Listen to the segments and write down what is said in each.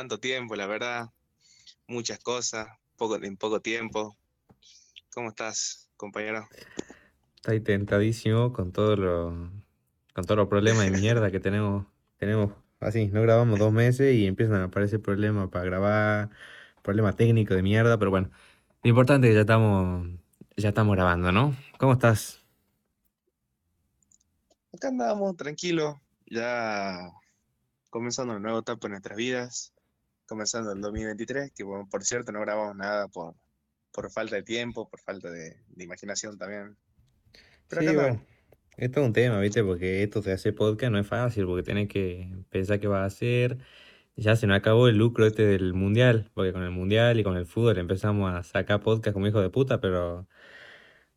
tanto tiempo, la verdad. Muchas cosas, poco, en poco tiempo. ¿Cómo estás, compañero? Estoy tentadísimo con todo lo, con todos los problemas de mierda que tenemos. Tenemos así, no grabamos dos meses y empiezan a aparecer problemas para grabar, problemas técnicos de mierda, pero bueno, lo importante es que ya estamos, ya estamos grabando, ¿no? ¿Cómo estás? Acá andamos, tranquilos, ya comenzando una nueva etapa en nuestras vidas, comenzando el 2023, que bueno, por cierto no grabamos nada por, por falta de tiempo, por falta de, de imaginación también. Pero Sí, acá bueno, esto es un tema, ¿viste? Porque esto de hacer podcast no es fácil, porque tenés que pensar qué vas a hacer. Ya se nos acabó el lucro este del mundial, porque con el mundial y con el fútbol empezamos a sacar podcast como hijos de puta, pero,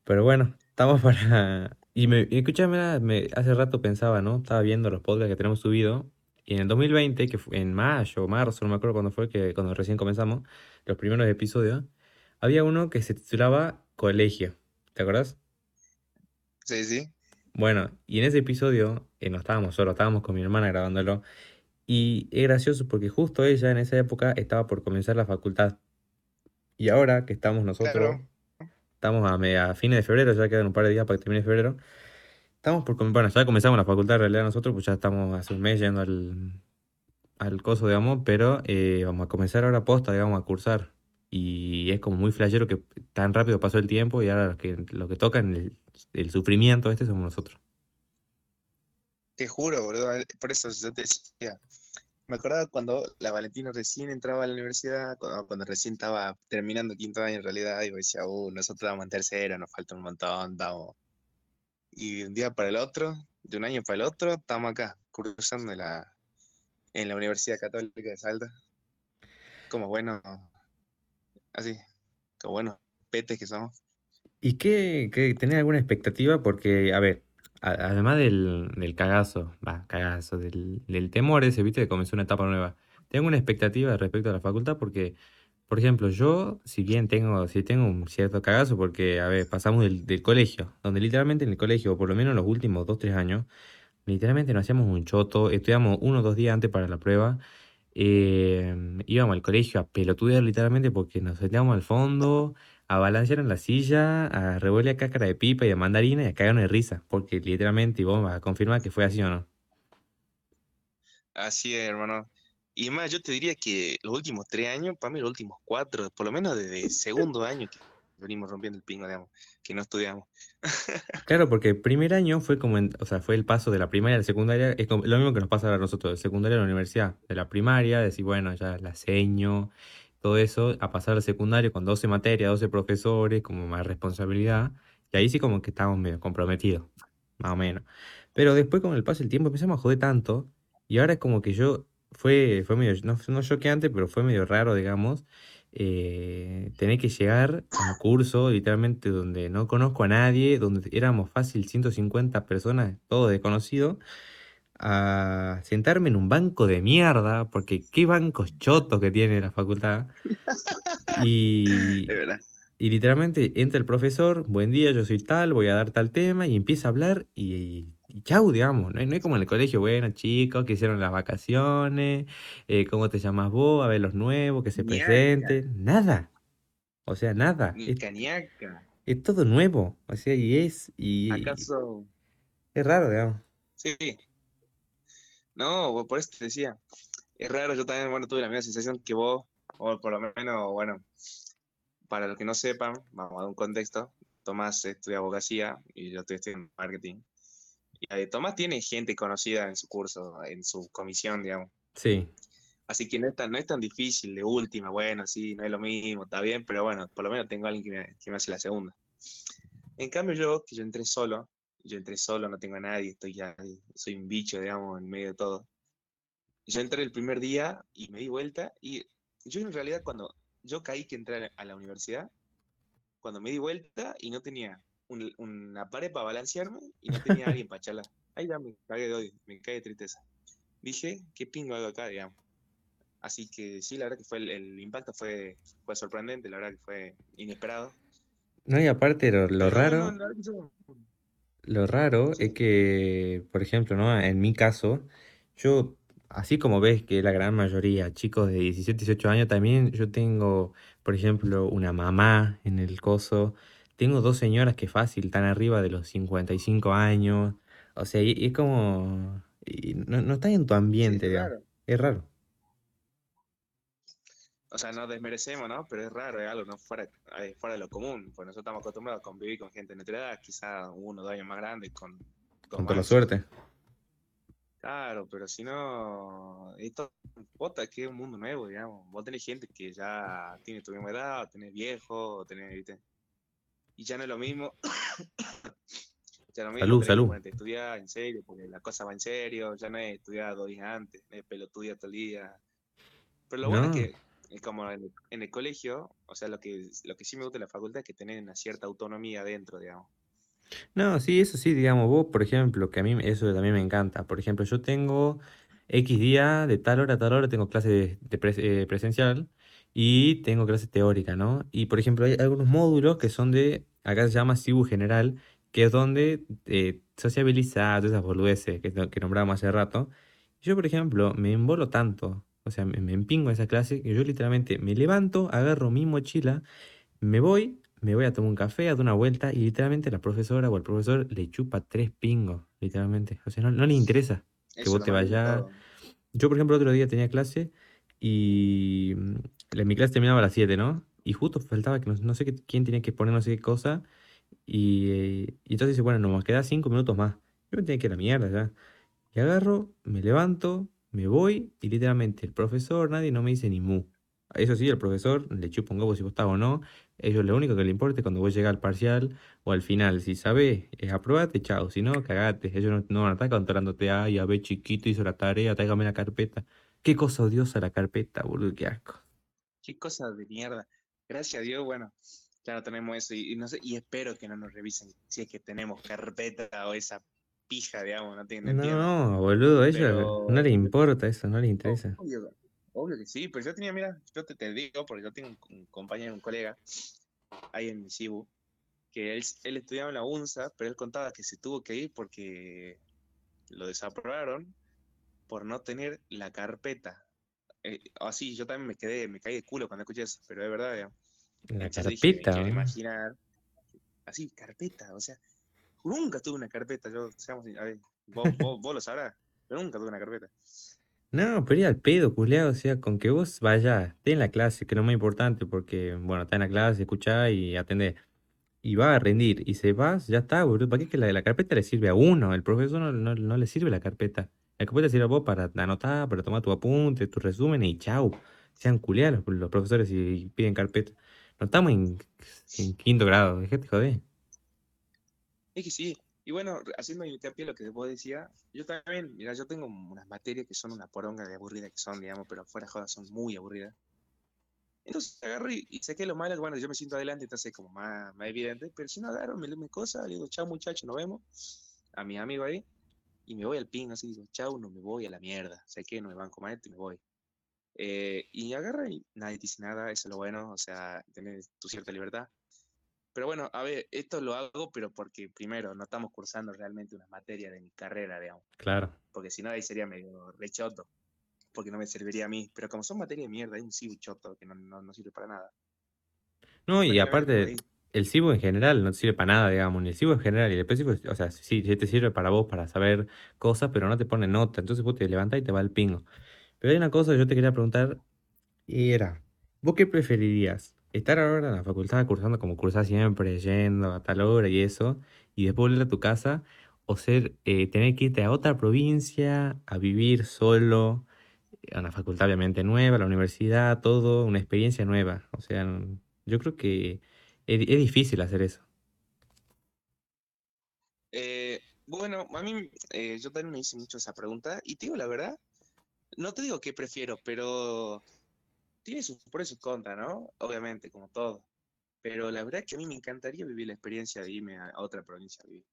pero bueno, estamos para... Y, me, y escúchame, me, hace rato pensaba, ¿no? Estaba viendo los podcasts que tenemos subido, y en el 2020, que fue en mayo o marzo, no me acuerdo cuándo fue, que cuando recién comenzamos, los primeros episodios, había uno que se titulaba Colegio, ¿te acordás? Sí, sí. Bueno, y en ese episodio eh, no estábamos solos, estábamos con mi hermana grabándolo. Y es gracioso porque justo ella en esa época estaba por comenzar la facultad. Y ahora que estamos nosotros, Claro, estamos a, a fines de febrero, ya quedan un par de días para que termine febrero. Estamos por, bueno, ya comenzamos la facultad en realidad nosotros, pues ya estamos hace un mes yendo al, al coso, digamos, pero eh, vamos a comenzar ahora posta, digamos, a cursar. Y es como muy flashero que tan rápido pasó el tiempo y ahora lo que, lo que toca en el, sufrimiento este somos nosotros. te juro, boludo, eh, por eso yo te decía. Me acordaba cuando la Valentina recién entraba a la universidad, cuando, cuando recién estaba terminando quinto año en realidad, y decía, uh, nosotros vamos en tercero, nos falta un montón, vamos. Y de un día para el otro, de un año para el otro, estamos acá, cursando la, en la Universidad Católica de Salta. Como bueno, así, como buenos petes que somos. ¿Y qué, qué- tenés alguna expectativa? Porque, a ver, a- además del, del cagazo, va, cagazo, del, del temor ese, viste, de comenzar una etapa nueva, tengo una expectativa respecto a la facultad porque, por ejemplo, yo, si bien tengo, si tengo un cierto cagazo, porque, a ver, pasamos del, colegio, donde literalmente en el colegio, o por lo menos los últimos dos, tres años, literalmente nos hacíamos un choto, estudiamos uno o dos días antes para la prueba, eh, íbamos al colegio a pelotudear literalmente porque nos sentábamos al fondo a balancear en la silla, a revolver cáscara de pipa y de mandarina y a cagarnos de risa, porque literalmente, y vos vas a confirmar que fue así o no. Así es, hermano. Y más, yo te diría que los últimos tres años, para mí los últimos cuatro, por lo menos desde segundo año que venimos rompiendo el pingo, digamos, que no estudiamos. Claro, porque el primer año fue como, en- o sea, fue el paso de la primaria a la secundaria, es como- lo mismo que nos pasa ahora a nosotros, de secundaria a la universidad, de la primaria, decir, bueno, ya la seño, todo eso, a pasar al secundario con 12 materias, 12 profesores, como más responsabilidad, y ahí sí como que estábamos medio comprometidos, más o menos. Pero después con el paso del tiempo empezamos a joder tanto, y ahora es como que yo, fue, fue medio, no, no choqueante, pero fue medio raro, digamos, eh, tener que llegar a un curso literalmente donde no conozco a nadie, donde éramos fácil 150 personas, todos desconocidos, a sentarme en un banco de mierda, porque qué bancos chotos que tiene la facultad, y, y literalmente entra el profesor, buen día, yo soy tal, voy a dar tal tema, y empieza a hablar y, y chau, digamos, no es, no es como en el colegio, bueno, chicos, que hicieron las vacaciones, eh, ¿cómo te llamas vos? A ver los nuevos, que se Ñaca, presenten, nada, o sea, nada, es, es todo nuevo, o sea, y es, y ¿Acaso? es raro, digamos. Sí. No, por eso te decía. Es raro, yo también, bueno, tuve la misma sensación que vos, o por lo menos, bueno, para los que no sepan, vamos a dar un contexto. Tomás estudia abogacía y yo estoy estudiando marketing. Y eh, Tomás tiene gente conocida en su curso, en su comisión, digamos. Sí, Así que no es tan, no es tan difícil de última, bueno, sí, no es lo mismo, está bien, pero bueno, por lo menos tengo a alguien que me, que me hace la segunda. En cambio yo, que yo entré solo, yo entré solo, no tengo a nadie, estoy ya, soy un bicho, digamos, en medio de todo. Yo entré el primer día y me di vuelta y yo en realidad cuando yo caí que entré la, a la universidad, cuando me di vuelta y no tenía un- una pared para balancearme y no tenía alguien para charlar. Ahí ya me cagué de odio, me cagué de tristeza. Dije, ¿qué pingo hago acá, digamos? Así que sí, la verdad que fue el, el impacto fue, fue sorprendente, la verdad que fue inesperado. no, y aparte lo, lo no, raro, verdad que yo- lo raro es que, por ejemplo, ¿no? En mi caso, yo así como ves que la gran mayoría, chicos de 17, 18 años, también yo tengo, por ejemplo, una mamá en el coso, tengo dos señoras que fácil, están arriba de los 55 años, o sea, y, y es como, y no, no estás en tu Sí, ambiente, es digamos, raro. es raro. O sea, no desmerecemos, ¿no? Pero es raro, es algo no fuera, eh, fuera de lo común. Pues nosotros estamos acostumbrados a convivir con gente de nuestra edad, quizá uno o dos años más grande, con, con Con toda la suerte. Claro, pero si no, esto vota que es un mundo nuevo, digamos. Vos tenés gente que ya tiene tu misma edad, o tenés viejo, o tenés, ¿viste? Y ya no es lo mismo, ya no es lo mismo Salud, salud. estudiar en serio, porque la cosa va en serio, ya no es estudiar dos días antes, no es pelotudia todo el día. Pero lo bueno es No. que, es como en el, en el colegio, o sea, lo que, lo que sí me gusta de la facultad es que tenés una cierta autonomía dentro, digamos. No, sí, eso sí, digamos, vos, por ejemplo, que a mí eso también me encanta. Por ejemplo, yo tengo X día, de tal hora a tal hora, tengo clase de, de pres- eh, presencial y tengo clase teórica, ¿no? Y, por ejemplo, hay algunos módulos que son de, acá se llama CIBU General, que es donde eh, sociabilizar, todas esas boludeces que, que nombrábamos hace rato. Yo, por ejemplo, me embolo tanto, o sea, me, me empingo en esa clase, que yo literalmente me levanto, agarro mi mochila. Me voy, me voy a tomar un café, a dar una vuelta y literalmente la profesora o el profesor le chupa tres pingos, literalmente. O sea, no, no le interesa que Eso vos te vayas. Yo, por ejemplo, otro día tenía clase y mi clase terminaba a las 7, ¿no? Y justo faltaba que no, no sé qué- quién tenía que poner no sé qué cosa y, eh, y entonces dice, bueno, nos queda cinco minutos más. Yo me tenía que ir a la mierda ya. Y agarro, me levanto, me voy y literalmente el profesor, nadie no me dice ni mu. Eso sí, el profesor le chupa un huevo si vos estás o no. Ellos lo único que le importa es cuando vos llegas al parcial o al final. Si sabes, es aprobate, chao. Si no, cagate. Ellos no, no van a estar controlándote. Ay, a ver, chiquito, hizo la tarea, tráigame la carpeta. Qué cosa odiosa la carpeta, boludo, qué asco. Qué cosa de mierda. Gracias a Dios, bueno, no tenemos eso y, y no sé, y espero que no nos revisen si es que tenemos carpeta o esa pija, digamos, no, tiene- no. No, boludo, a no les importa eso, no oh, interesa. obvio, obvio que sí, pero yo tenía, mira, yo te, te digo, porque yo tengo un, un compañero, un colega, ahí en Cibu, que él, él estudiaba en la UNSA, pero él contaba que se tuvo que ir porque lo desaprobaron por no tener la carpeta. Eh, así, yo también me quedé, me caí de culo cuando escuché eso, pero es verdad, digamos. La Entonces dije, carpeta, boludo. imaginar, así, carpeta, o sea, nunca tuve una carpeta, yo, seamos, a ver, vos, vos, vos lo sabrás, yo nunca tuve una carpeta. No, pero ir al pedo, culiao, o sea, con que vos vayas, esté en la clase, que es lo más importante, porque, bueno, está en la clase, escuchá y atendés, y va a rendir, y se vas, ya está, boludo, ¿para qué que la, la carpeta le sirve a uno? El profesor no, no, no le sirve la carpeta. La carpeta sirve a vos para anotar, para tomar tu apunte, tu resumen, y chau. Sean culiados los, los profesores y piden carpeta. No estamos en, en quinto grado, déjate joder. Es que sí, y bueno, haciendo hincapié lo que vos decías, yo también, mira, yo tengo unas materias que son una poronga de aburridas que son, digamos, pero fuera de joda son muy aburridas. Entonces agarro y, saqué lo malo, bueno, yo me siento adelante, entonces es como más, más evidente, pero si no agarro, me leo mis cosas, le digo, chao muchachos, nos vemos, a mi amigo ahí, y me voy al pin, así digo, chao, no me voy a la mierda, sé que no me banco más esto y me voy. Eh, y agarra y nadie te dice nada, eso es lo bueno, o sea, tener tu cierta libertad. Pero bueno, a ver, esto lo hago, pero porque primero no estamos cursando realmente una materia de mi carrera, digamos, Claro. porque si no ahí sería medio rechoto, porque no me serviría a mí. Pero como son materias de mierda, hay un cibo choto que no, no, no sirve para nada. No, y aparte. El CIBO en general no te sirve para nada, digamos, ni el CIBO en general, y el específico, o sea, sí, sí te sirve para vos, para saber cosas, pero no te pone nota, entonces vos te levantás y te va el pingo. Pero hay una cosa que yo te quería preguntar, y era, ¿vos qué preferirías? ¿Estar ahora en la facultad cursando como cursás siempre, yendo a tal hora y eso, y después volver a tu casa, o ser, eh, tener que irte a otra provincia, a vivir solo, a una facultad obviamente nueva, a la universidad, todo, una experiencia nueva? O sea, yo creo que es, difícil hacer eso. Eh, bueno, a mí, eh, yo también me hice mucho esa pregunta, y te digo la verdad, no te digo qué prefiero, pero tiene sus pros y sus ¿no? Obviamente, como todo. Pero la verdad es que a mí me encantaría vivir la experiencia de irme a, otra provincia a vivir.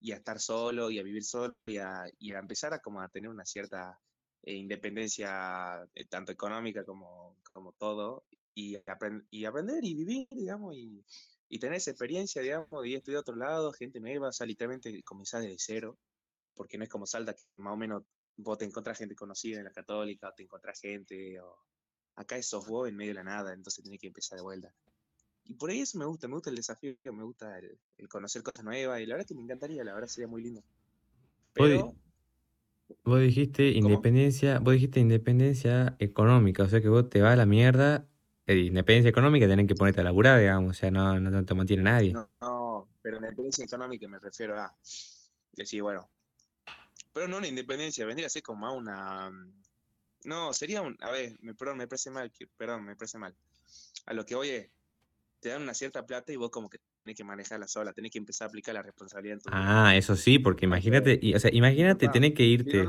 Y a estar solo, y a vivir solo, y a, y a empezar a como a tener una cierta eh, independencia, eh, tanto económica como, como todo, y, apren- y aprender y vivir, digamos, y, y tener esa experiencia, digamos, de ir a estudiar a otro lado, gente nueva, o sea, literalmente comenzar desde cero, porque no es como Salta, que más o menos vos te encontrás gente conocida en la católica, o te encontrás gente, o acá sos vos en medio de la nada, entonces tenés que empezar de vuelta. Y por ahí eso me gusta, me gusta el desafío, me gusta el, conocer cosas nuevas, y la verdad que me encantaría, la verdad sería muy lindo. Pero... Vos dijiste independencia, vos dijiste independencia económica, o sea que vos te vas a la mierda, eh, independencia económica tenés que ponerte a laburar, digamos, o sea, no, no te mantiene nadie. No, no, pero independencia económica me refiero a decir, bueno, pero no una independencia, vendría a ser como a una... No, sería un... A ver, me, perdón, me parece mal, perdón, me parece mal. A lo que, oye, te dan una cierta plata y vos como que tenés que manejarla sola, tenés que empezar a aplicar la responsabilidad. ah, eso sí, porque imagínate, o sea, imagínate tener que irte,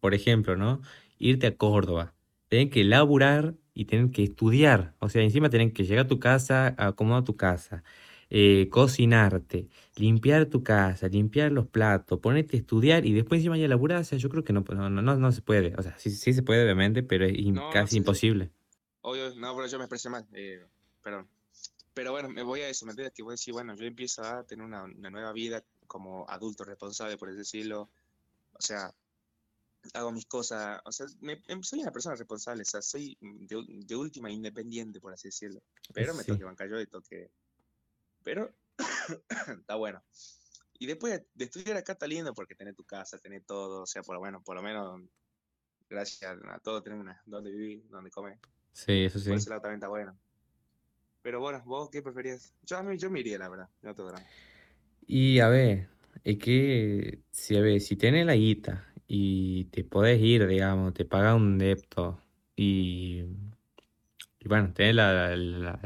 por ejemplo, ¿no? Irte a Córdoba, tener que laburar y tener que estudiar, o sea, encima tener que llegar a tu casa, acomodar tu casa, eh, cocinarte, limpiar tu casa, limpiar los platos, ponerte a estudiar y después encima ya laburar, o sea, yo creo que no, no, no, no se puede, o sea, sí, sí se puede obviamente, pero es casi imposible. Obvio, no, pero yo me expresé mal, eh, perdón. Pero bueno, me voy a eso, ¿me entiendes? Que voy a decir, bueno, yo empiezo a tener una, nueva vida como adulto responsable, por así decirlo. O sea, hago mis cosas, o sea, em, soy una persona responsable, o sea, soy de, última independiente, por así decirlo. Pero me toque bancar yo y toque. Pero está bueno. Y después de estudiar acá está lindo porque tenés tu casa, tenés todo, o sea, por lo menos, por lo menos, gracias a todo, tenés una, donde vivir, donde comer. Sí, eso sí. Por ese lado también está bueno. Pero bueno, ¿vos qué preferías? Yo, a mí, yo me iría, la verdad, no te Y a ver, es que si, a ver, si tenés la guita y te podés ir, digamos, te paga un depto y, y bueno, tenés la, la,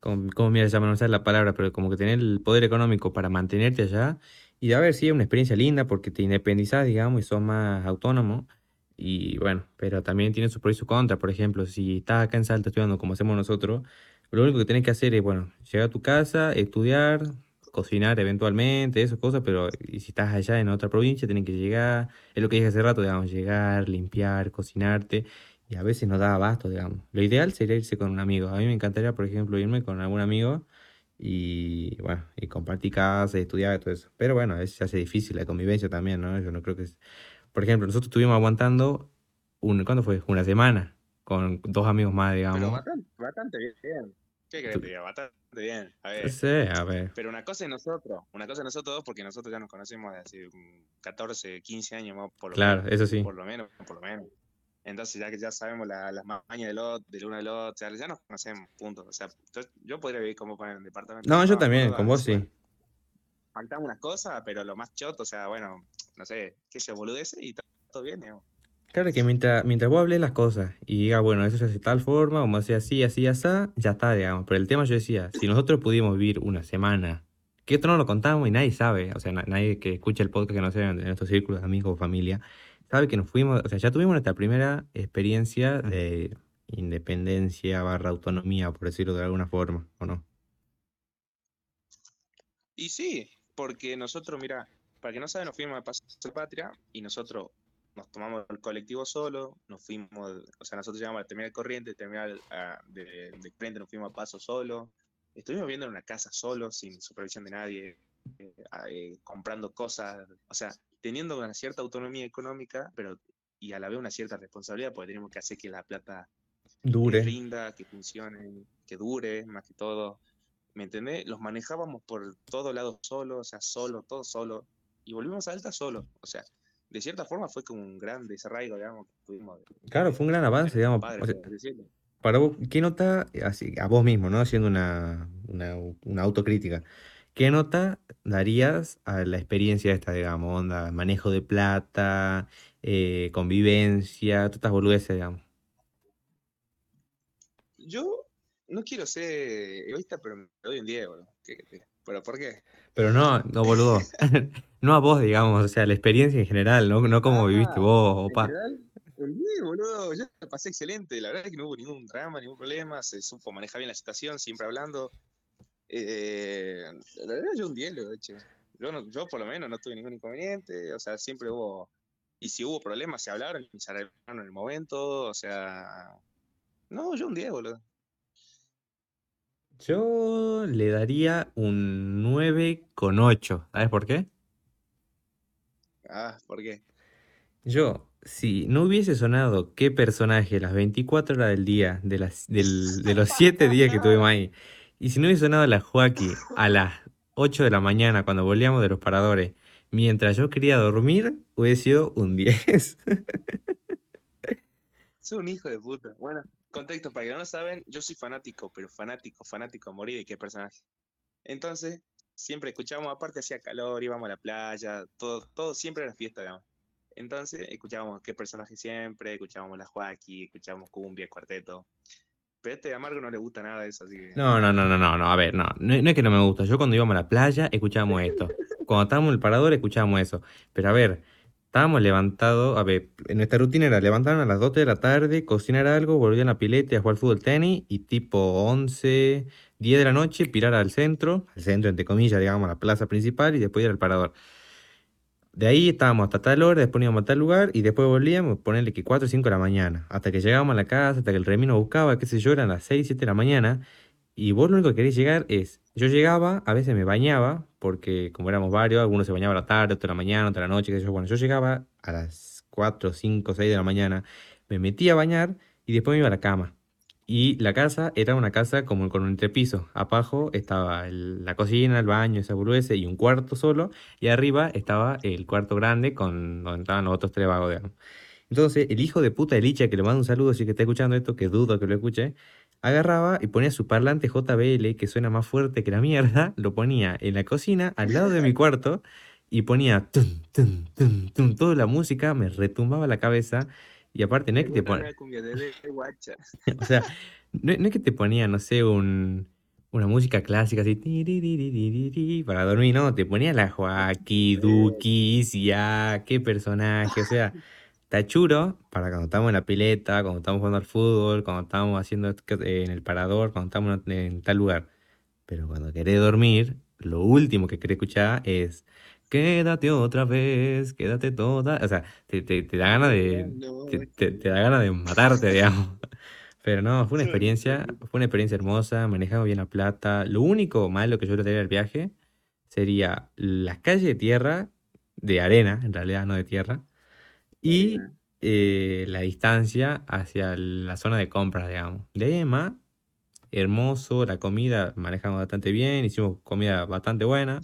como, como mira, no sé la palabra, pero como que tenés el poder económico para mantenerte allá y a ver si es una experiencia linda porque te independizás, digamos, y sos más autónomo. Y bueno, pero también tiene sus pros y sus contras. Por ejemplo, si estás acá en Salta estudiando como hacemos nosotros, lo único que tienes que hacer es, bueno, llegar a tu casa, estudiar, cocinar eventualmente, esas cosas, pero y si estás allá en otra provincia, tienes que llegar, es lo que dije hace rato, digamos, llegar, limpiar, cocinarte, y a veces no da abasto, digamos. Lo ideal sería irse con un amigo. A mí me encantaría, por ejemplo, irme con algún amigo y, bueno, y compartir casa, estudiar, todo eso. Pero bueno, a veces se hace difícil la convivencia también, ¿no? Yo no creo que... Es... Por ejemplo, nosotros estuvimos aguantando, un, ¿cuándo fue? Una semana con dos amigos más, digamos. Pero bastante, bastante bien. ¿Qué crees que Bastante bien. A ver. Sí, a ver. Pero una cosa es nosotros, una cosa es nosotros porque nosotros ya nos conocemos de hace 14, 15 años más, por lo claro, menos. eso sí. Por lo menos, por lo menos. Entonces, ya que ya sabemos las mañas del otro, del uno del otro, ya nos conocemos, punto. O sea, yo, podría vivir como con el departamento. No, yo también, con vos sí. Faltan unas cosas, pero lo más choto, o sea, bueno, no sé, que se boludece y todo bien, digamos. Claro que mientras, mientras vos hables las cosas y digas, bueno, eso se hace de tal forma, o hace así, así, así, ya está, digamos. Pero el tema yo decía, si nosotros pudimos vivir una semana, que esto no lo contamos y nadie sabe, o sea, nadie que escucha el podcast que no sea en nuestros círculos de amigos o familia, sabe que nos fuimos, o sea, ya tuvimos nuestra primera experiencia de independencia barra autonomía, por decirlo de alguna forma, ¿o no? Y sí, porque nosotros, mira, para que no saben, nos fuimos a Paso Patria y nosotros nos tomamos el colectivo solo, nos fuimos, o sea, nosotros llegamos a la terminal corriente, terminal ah, de, de, frente nos fuimos a paso solo, estuvimos viviendo en una casa solo, sin supervisión de nadie, eh, ah, eh, comprando cosas, o sea, teniendo una cierta autonomía económica, pero y a la vez una cierta responsabilidad, porque tenemos que hacer que la plata dure, rinda, que funcione, que dure, más que todo. ¿Me entendés? Los manejábamos por todos lados solo, o sea, solo, todo solo, y volvimos a Alta solo, o sea, de cierta forma fue como un gran desarraigo, digamos, que tuvimos. Claro, fue un gran avance, digamos. para vos, ¿qué nota, así, a vos mismo, ¿no? Haciendo una, una, autocrítica, ¿qué nota darías a la experiencia esta, digamos, onda, manejo de plata, eh, convivencia, todas estas boludeces, digamos? Yo no quiero ser egoísta, pero me doy un 10, boludo. ¿Pero por qué? Pero no, no, boludo. no a vos, digamos, o sea, la experiencia en general, no, no como viviste ah, vos, opa. Día, boludo, yo la pasé excelente. La verdad es que no hubo ningún drama, ningún problema. Se supo manejar bien la situación, siempre hablando. Eh, la verdad, yo un 10 lo he hecho. Yo, no, yo, por lo menos, no tuve ningún inconveniente. O sea, siempre hubo. Y si hubo problemas, se hablaron y se arreglaron en el momento. O sea. No, yo un 10, boludo. Yo le daría un 9 con 8. ¿Sabes por qué? Ah, ¿por qué? Yo, si no hubiese sonado qué personaje las 24 horas del día, de, las, del- de los 7 días que tuvimos ahí, y si no hubiese sonado la Joaquí a las 8 de la mañana cuando volvíamos de los paradores, mientras yo quería dormir, hubiese sido un 10. Soy un hijo de puta. Bueno, contexto, para que no lo saben, yo soy fanático, pero fanático, fanático a morir de qué personaje. Entonces, siempre escuchábamos, aparte hacía calor, íbamos a la playa, todo, todo siempre era fiesta, digamos. Entonces, escuchábamos qué personaje siempre, escuchábamos la Joaquí, escuchábamos cumbia, cuarteto. Pero a este Amargo no le gusta nada de eso, así que. No, no, no, no, no, no, a ver, no, no, no es que no me gusta. Yo cuando íbamos a la playa escuchábamos esto. Cuando estábamos en el parador escuchábamos eso. Pero a ver, estábamos levantados, a ver, en nuestra rutina era levantarnos a las 2 de la tarde, cocinar algo, volver a la pileta a jugar fútbol tenis y tipo 11, 10 de la noche pirar al centro, al centro entre comillas, digamos, a la plaza principal y después ir al parador. De ahí estábamos hasta tal hora, después íbamos a tal lugar y después volvíamos, ponerle que 4 o 5 de la mañana, hasta que llegábamos a la casa, hasta que el Remi nos buscaba, qué sé yo, eran las 6, 7 de la mañana. Y vos lo único que querés llegar es, yo llegaba, a veces me bañaba, porque como éramos varios, algunos se bañaban a la tarde, otro a la mañana, otro a la noche, qué yo. Bueno, yo llegaba a las 4, 5, 6 de la mañana, me metía a bañar y después me iba a la cama. Y la casa era una casa como con un entrepiso. Abajo estaba la cocina, el baño, esa burguesa y un cuarto solo. Y arriba estaba el cuarto grande con donde estaban los otros tres vagos, digamos. Entonces, el hijo de puta de Licha, que le mando un saludo si que está escuchando esto, que dudo que lo escuche, agarraba y ponía su parlante JBL, que suena más fuerte que la mierda, lo ponía en la cocina, al lado de mi cuarto, y ponía tum, tum, tum, tum, toda la música, me retumbaba la cabeza. Y aparte, no es que te guacha. o sea, no, no es que te ponía, no sé, un, una música clásica así para dormir, no, te ponía la Isia, qué personaje, o sea, tachuro para cuando estamos en la pileta, cuando estamos jugando al fútbol, cuando estamos haciendo que- en el parador, cuando estamos en, tal lugar. Pero cuando querés dormir, lo último que querés escuchar es Quédate otra vez, quédate toda. O sea, te, te, te da ganas de, No, te, te- te da ganas de matarte, digamos. Pero no, fue una experiencia, fue una experiencia hermosa, manejamos bien la plata. Lo único malo que yo le traería al viaje sería las calles de tierra, de arena, en realidad no de tierra, y eh, la distancia hacia la zona de compras, digamos. De ahí más, hermoso, la comida manejamos bastante bien, hicimos comida bastante buena,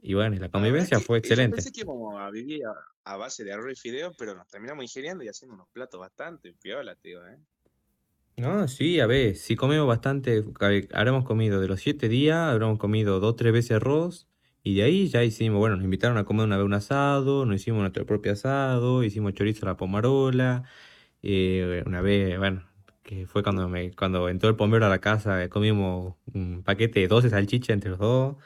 y bueno, la convivencia fue eh, yo excelente. pensé que íbamos a vivir a, a base de arroz y fideo, pero nos terminamos ingeniando y haciendo unos platos bastante piola, tío, ¿eh? No, sí, a ver, sí comemos bastante, habremos comido de los siete días, habremos comido dos, tres veces arroz, y de ahí ya hicimos, bueno, nos invitaron a comer una vez un asado, nos hicimos nuestro propio asado, hicimos chorizo a la pomarola, eh, una vez, bueno, que fue cuando me, cuando entró el pomero a la casa, eh, comimos un paquete de 12 salchichas entre los dos,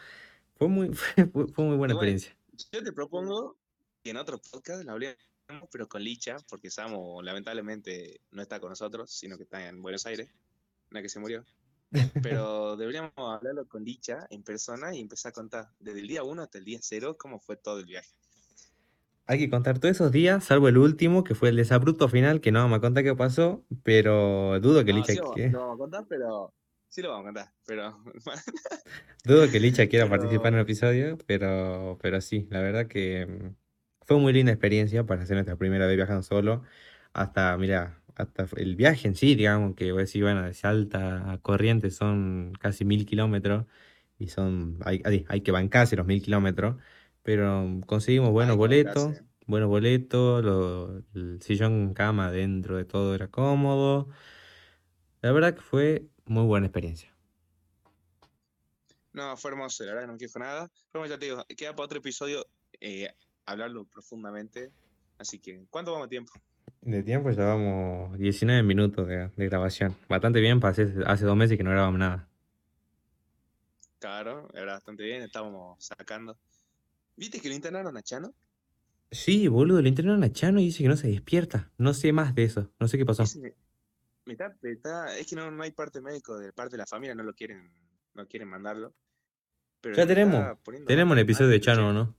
fue muy, fue, fue muy buena experiencia. yo te propongo que en otro podcast lo hablemos, pero con Licha, porque Samu lamentablemente no está con nosotros, sino que está en Buenos Aires, una que se murió. Pero deberíamos hablarlo con Licha en persona y empezar a contar desde el día 1 hasta el día 0 cómo fue todo el viaje. Hay que contar todos esos días, salvo el último, que fue el desabrupto final, que no vamos a contar qué pasó, pero dudo que No, Licha, sí que- lo vamos a contar, pero... Sí lo vamos a contar, pero... dudo que Licha quiera participar en el episodio, pero, pero sí, la verdad que mm, fue muy linda experiencia para hacer nuestra primera vez viajando solo, hasta, mira, hasta el viaje en sí, digamos, que voy a decir, bueno, de Salta a Corrientes son casi mil kilómetros, y son, hay, hay, hay que bancarse los mil kilómetros, pero conseguimos buenos boletos, bancarse. buenos boletos, lo- el sillón cama dentro de todo era cómodo. La verdad que fue muy buena experiencia. No, fue hermoso, la verdad que no me quejo nada. Pero ya te digo, queda para otro episodio eh, hablarlo profundamente. Así que, ¿cuánto vamos a tiempo? De tiempo llevamos 19 minutos de, de grabación. Bastante bien, hacer- hace dos meses que no grabamos nada. Claro, era bastante bien, estábamos sacando. ¿Viste que lo internaron a Chano? Sí, boludo, le internaron a Chano y dice que no se despierta. No sé más de eso. No sé qué pasó. Ese me está- es que no, no hay parte médico de parte de la familia, no lo quieren, no quieren mandarlo. Pero Ya tenemos. Tenemos el episodio de. Chano, ¿o no?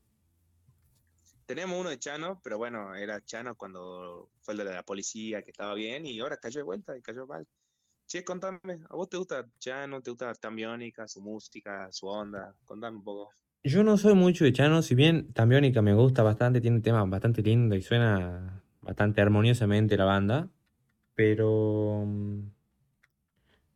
Tenemos uno de Chano, pero bueno, era Chano cuando fue el de la policía, que estaba bien, y ahora cayó de vuelta y cayó mal. Che, contame, ¿a vos te gusta Chano? ¿Te gusta Tambiónica, su música, su onda? Contame un poco. Yo no soy mucho de Chano, si bien Tambiónica me gusta bastante, tiene temas bastante lindos y suena bastante armoniosamente la banda, pero mm,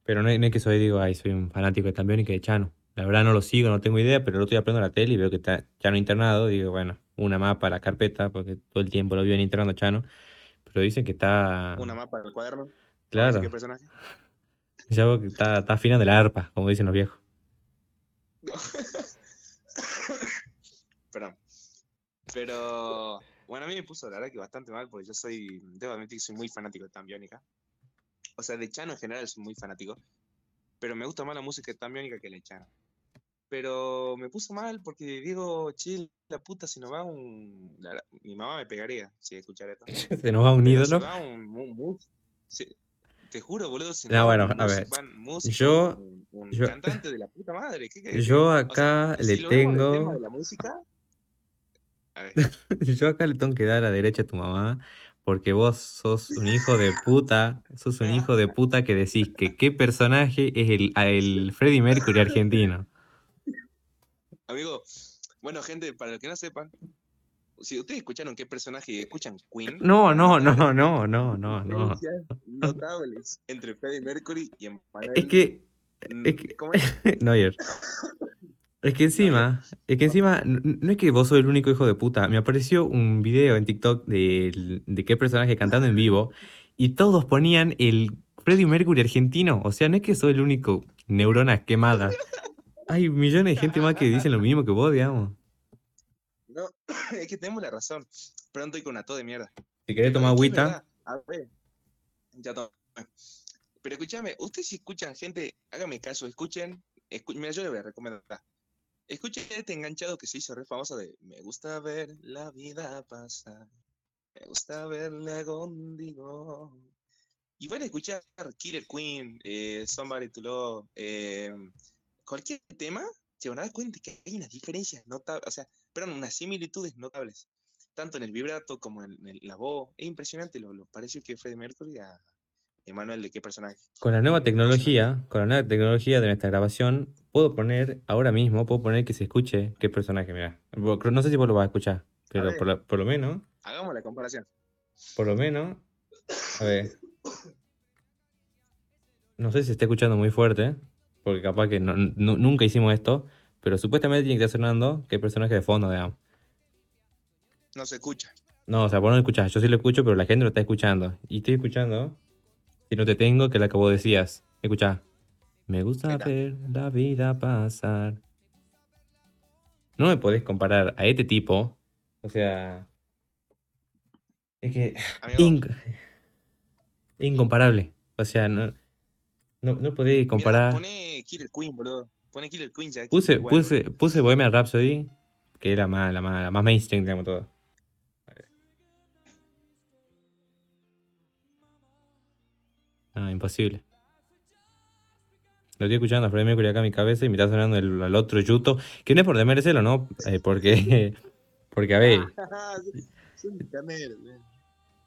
pero no es, que soy, digo, ay, soy un fanático de Tambiónica y de Chano. La verdad no lo sigo, no tengo idea, pero lo estoy aprendo en la tele y veo que está Chano internado, digo, bueno, una más para la carpeta, porque todo el tiempo lo viven internando Chano, pero dicen que está, Una mapa del cuaderno. Vamos a decir qué claro, personaje. ya veo que está, está afinando la arpa, como dicen los viejos. Perdón. Pero bueno, a mí me puso la verdad que bastante mal porque yo soy, debo admitir que soy muy fanático de Tambiónica. O sea, de Chano en general soy muy fanático, pero me gusta más la música de Tambiónica que la de Chano. Pero me puso mal porque digo, che, la puta, si no va un... la- mi mamá me pegaría si escuchara esto. Se nos va un Pero ídolo. va un... un- te juro, boludo, si no No, bueno, a ver, yo, un, yo, cantante de la puta madre, ¿qué querés que te yo diga? O sea, acá le si tema de tengo, la música, a ver, yo acá le tengo que dar a la derecha a tu mamá, porque vos sos un hijo de puta, sos un hijo de puta que decís que qué personaje es el, el Freddie Mercury argentino. Amigo, bueno, gente, para los que no sepan, si ustedes escucharon qué personaje escuchan Queen, No, no, no, no, no, no, no. notables entre Freddie Mercury y Es Emmanuel. que, mm, es que, ¿Cómo es? Neuer, es que encima, es que encima, no es que vos sos el único hijo de puta, me apareció un video en TikTok de, de qué personaje cantando en vivo y todos ponían el Freddie Mercury argentino, o sea, no es que soy el único neurona quemada, hay millones de gente más que dicen lo mismo que vos, digamos. No, es que tenemos la razón. Pronto y con una todo de mierda. Si querés tomar agüita. A ver, ya tomé. Pero escúchame, ustedes si escuchan gente, hágame caso, escuchen. escu- mira, yo le voy a recomendar. Escuchen este enganchado que se hizo re famoso de Me gusta ver la vida pasar. Me gusta verla contigo. Y van a escuchar Killer Queen, eh, Somebody to Love, eh, cualquier tema, se van a dar cuenta que hay unas diferencias notables, o sea, perdón, unas similitudes notables, tanto en el vibrato como en, el- la voz. Es impresionante lo, lo parecido que Freddie Mercury a Emanuel de qué personaje. con la nueva tecnología, con la nueva tecnología de nuestra grabación, puedo poner, ahora mismo, puedo poner que se escuche qué personaje, mira. No sé si vos lo vas a escuchar, A pero por, lo- por lo menos, hagamos la comparación. por lo menos, a ver, no sé si se está escuchando muy fuerte, porque capaz que no- nunca hicimos esto, pero supuestamente tiene que estar sonando qué personaje de fondo, digamos. No se escucha. No, o sea, vos no lo escuchás, yo sí lo escucho, pero la gente lo está escuchando. Y estoy escuchando, si no te tengo, que la que vos decías. Escuchá. Me gusta ver la vida pasar. No me podés comparar a este tipo. O sea, es que inc- incomparable. O sea, no, no, no podés mira, comparar. pone Killer Queen, boludo. Pone Killer Queen ya, Puse, bueno. puse, puse Bohemian Rhapsody, que era más, la más, la más mainstream, digamos todo. Ah, imposible. Lo estoy escuchando a Freddie Mercury acá en mi cabeza y me está sonando el, el otro Yuto, que no es por desmerecerlo, ¿no? Eh, porque, porque, a ver.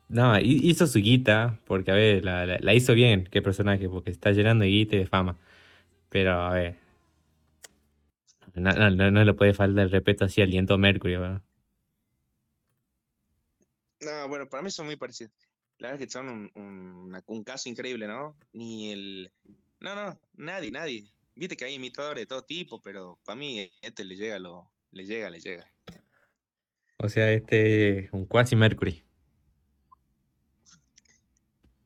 no, hi- hizo su guita, porque, a ver, la, la- la hizo bien, qué personaje, porque está llenando de guita y de fama. Pero, a ver, no, no, le puede faltar el respeto así al Liento Mercury, ¿verdad? No, bueno, para mí son muy parecidos. La verdad es que son un, un- caso increíble, ¿no? Ni el... No, no, nadie, nadie. Viste que hay imitadores de todo tipo, pero para mí este le llega lo... Le llega, le llega. O sea, este es un quasi Mercury.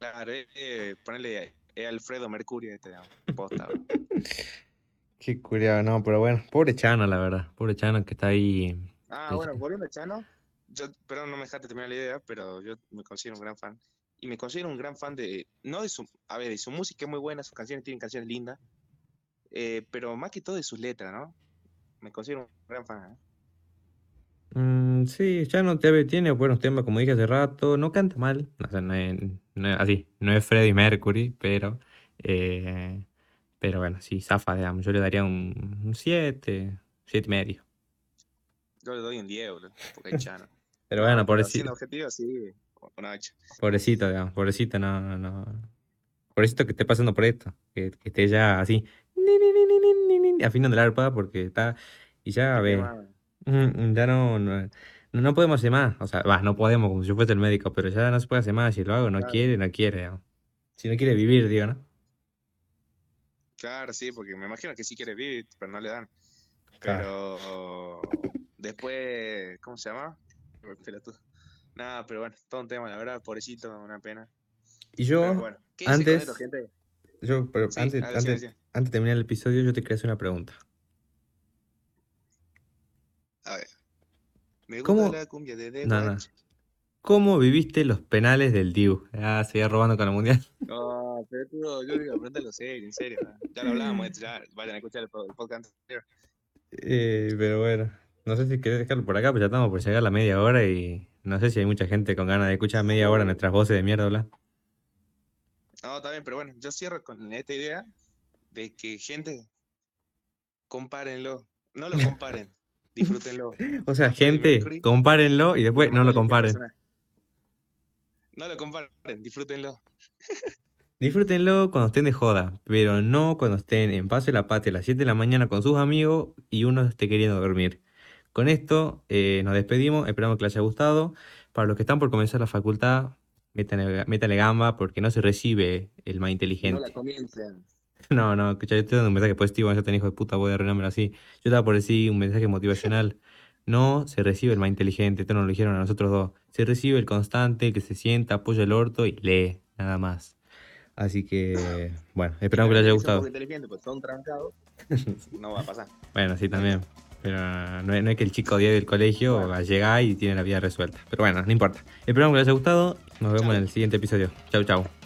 Claro, eh, eh, ponerle eh, Alfredo Mercurio este, posta. Qué curioso, no, pero bueno, pobre Chano, la verdad. Pobre Chano que está ahí. Ah, Sí, bueno, volviendo a Chano, yo, perdón, no me dejaste terminar la idea, pero yo me considero un gran fan. Y me considero un gran fan de, no de su, a ver, de su música es muy buena, sus canciones tienen canciones lindas, eh, pero más que todo de sus letras, ¿no? Me considero un gran fan. ¿eh? Mm, sí, Chano TV tiene buenos temas, como dije hace rato. No canta mal, o sea, no es, no es así, no es Freddie Mercury, pero, eh, pero bueno, sí, zafa, digamos. Yo le daría un 7, 7 y medio. Yo le doy un 10, boludo, porque hay Chano. Pero No, bueno, siendo pobrecito, objetivo, sí, un 8. pobrecito, digamos, pobrecito, no, no. Pobrecito que esté pasando por esto, que, que esté ya así, ni, ni, ni, ni, ni, ni, ni, afinando el arpa, porque está, Y ya, a Ya no, no, no podemos hacer más. O sea, va, no podemos como si yo fuese el médico, pero ya no se puede hacer más. Si lo hago, no Claro, quiere, no quiere. ¿no? Si no quiere vivir, digo, ¿no? claro, sí, porque me imagino que sí quiere vivir, pero no le dan. Claro. Pero después, ¿cómo se llama? Nada, pero bueno, todo un tema, la verdad, pobrecito, una pena. Y Pero yo, bueno, ¿qué hice con esto, antes, gente? yo, pero Sí, antes, ah, antes, antes de terminar el episodio, yo te quería hacer una pregunta. A ver, me gusta ¿Cómo? la cumbia de The No, no. Watch. ¿Cómo viviste los penales del Diu? Ah, seguía robando con la mundial. No, pero tú, yo digo, serio, en serio. ¿no? Ya lo hablábamos, esto, ya vayan a escuchar el, po- el podcast anterior. Eh, pero bueno, no sé si querés dejarlo por acá, pero ya estamos por llegar a la media hora y no sé si hay mucha gente con ganas de escuchar media hora nuestras voces de mierda hablar. No, está bien, pero bueno, yo cierro con esta idea de que, gente, compárenlo. No lo comparen, disfrútenlo. O sea, gente, compárenlo y después no lo comparen. No lo comparen, disfrútenlo. Disfrútenlo cuando estén de joda, pero no cuando estén en Paso de la Patria a las 7 de la mañana con sus amigos y uno esté queriendo dormir. Con esto eh, nos despedimos, esperamos que les haya gustado. Para los que están por comenzar la facultad, métanle, métanle gamba porque no se recibe el más No la inteligente. comiencen. No, no, escucha, yo estoy dando un mensaje positivo, yo tengo hijo de puta, voy a arruinármelo así. Yo estaba por decir un mensaje motivacional. No se recibe el más inteligente, esto nos lo dijeron a nosotros dos. Se recibe el constante, el que se sienta, apoya el orto y lee, nada más. Así que, bueno, esperamos que les haya gustado. inteligente, pues son trancados, no va a pasar. Bueno, sí, también. Pero no es, no es que el chico 10 del colegio Bueno, va a llegar y tiene la vida resuelta. Pero bueno, no importa. Esperamos que les haya gustado. Nos vemos en chao. el siguiente episodio. Chau, chau.